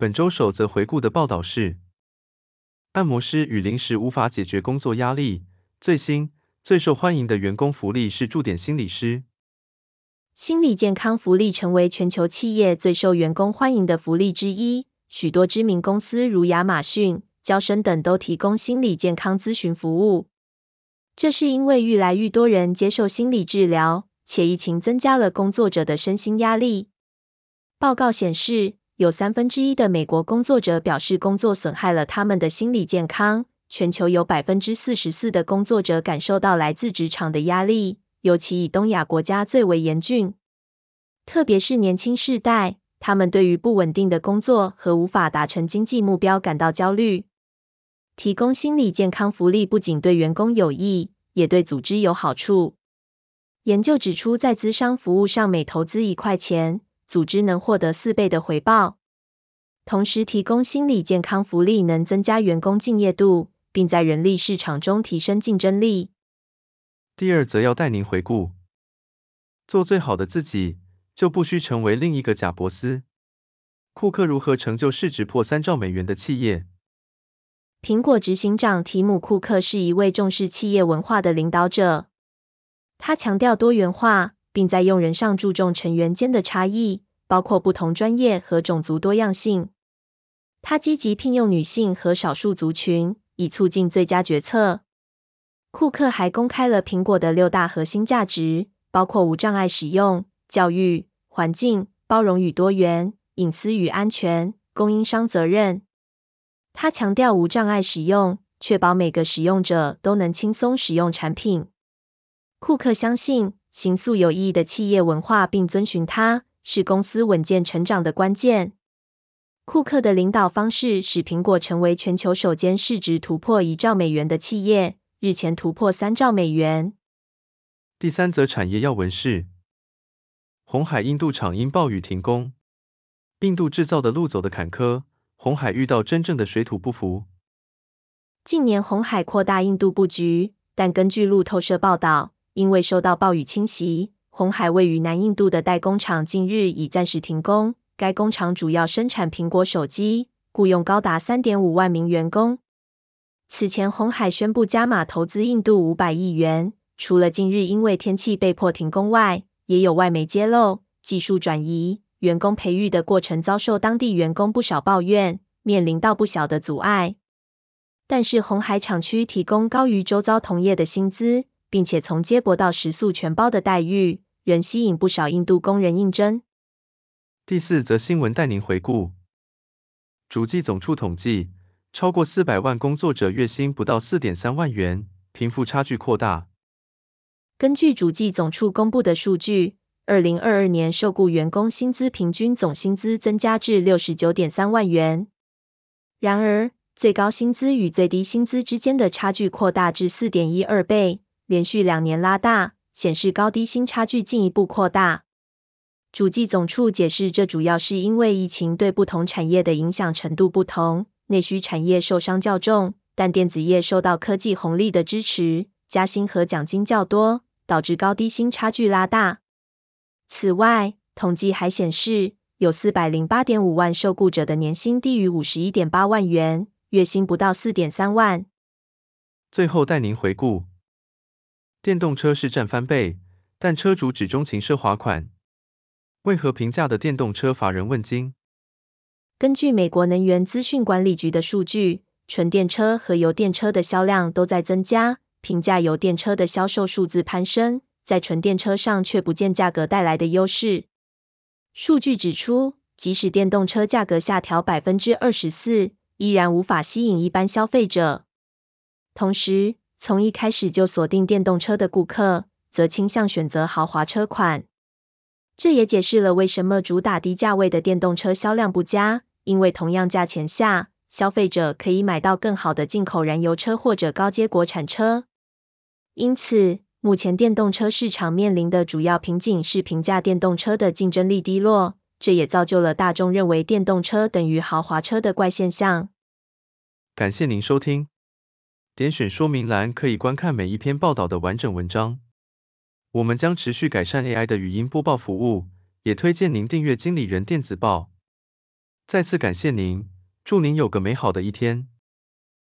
本周首则回顾的报道是：按摩师与临时无法解决工作压力，最新最受欢迎的员工福利是驻点心理师。心理健康福利成为全球企业最受员工欢迎的福利之一，许多知名公司如亚马逊、娇生等都提供心理健康咨询服务。这是因为愈来愈多人接受心理治疗，且疫情增加了工作者的身心压力。报告显示，有三分之一的美国工作者表示工作损害了他们的心理健康，全球有百分之四十四的工作者感受到来自职场的压力，尤其以东亚国家最为严峻。特别是年轻世代，他们对于不稳定的工作和无法达成经济目标感到焦虑。提供心理健康福利不仅对员工有益，也对组织有好处。研究指出，在咨商服务上每投资一块钱，组织能获得四倍的回报，同时提供心理健康福利能增加员工敬业度，并在人力市场中提升竞争力。第二则要带您回顾，做最好的自己，就不需成为另一个贾伯斯。库克如何成就市值破三兆美元的企业？苹果执行长提姆·库克是一位重视企业文化的领导者，他强调多元化。并在用人上注重成员间的差异，包括不同专业和种族多样性。他积极聘用女性和少数族群，以促进最佳决策。库克还公开了苹果的六大核心价值，包括无障碍使用、教育、环境、包容与多元、隐私与安全、供应商责任。他强调无障碍使用，确保每个使用者都能轻松使用产品。库克相信，形塑有意义的企业文化并遵循它，是公司稳健成长的关键。库克的领导方式使苹果成为全球首间市值突破一兆美元的企业，日前突破三兆美元。第三则产业要闻是：红海印度厂因暴雨停工，印度制造的路走的坎坷，红海遇到真正的水土不服。近年红海扩大印度布局，但根据路透社报道。因为受到暴雨侵袭，红海位于南印度的代工厂近日已暂时停工。该工厂主要生产苹果手机，雇用高达三点五万名员工。此前，红海宣布加码投资印度五百亿元。除了近日因为天气被迫停工外，也有外媒揭露，技术转移、员工培育的过程遭受当地员工不少抱怨，面临到不小的阻碍。但是，红海厂区提供高于周遭同业的薪资。并且从接驳到食宿全包的待遇，仍吸引不少印度工人应征。第四则新闻带您回顾：主计总处统计，超过四百万工作者月薪不到四点三万元，贫富差距扩大。根据主计总处公布的数据，二零二二年受雇员工薪资平均总薪资增加至六十九点三万元。然而，最高薪资与最低薪资之间的差距扩大至四点一二倍。连续两年拉大，显示高低薪差距进一步扩大。主计总处解释，这主要是因为疫情对不同产业的影响程度不同，内需产业受伤较重，但电子业受到科技红利的支持，加薪和奖金较多，导致高低薪差距拉大。此外，统计还显示，有四百零八点五万受雇者的年薪低于五十一点八万元，月薪不到四点三万。最后带您回顾。电动车市占翻倍，但车主只钟情奢华款。为何平价的电动车乏人问津？根据美国能源资讯管理局的数据，纯电车和油电车的销量都在增加，平价油电车的销售数字攀升，在纯电车上却不见价格带来的优势。数据指出，即使电动车价格下调百分之二十四，依然无法吸引一般消费者。同时，从一开始就锁定电动车的顾客，则倾向选择豪华车款。这也解释了为什么主打低价位的电动车销量不佳，因为同样价钱下，消费者可以买到更好的进口燃油车或者高阶国产车。因此，目前电动车市场面临的主要瓶颈是平价电动车的竞争力低落，这也造就了大众认为电动车等于豪华车的怪现象。感谢您收听，点选说明栏可以观看每一篇报道的完整文章。我们将持续改善 AI 的语音播报服务，也推荐您订阅经理人电子报。再次感谢您，祝您有个美好的一天。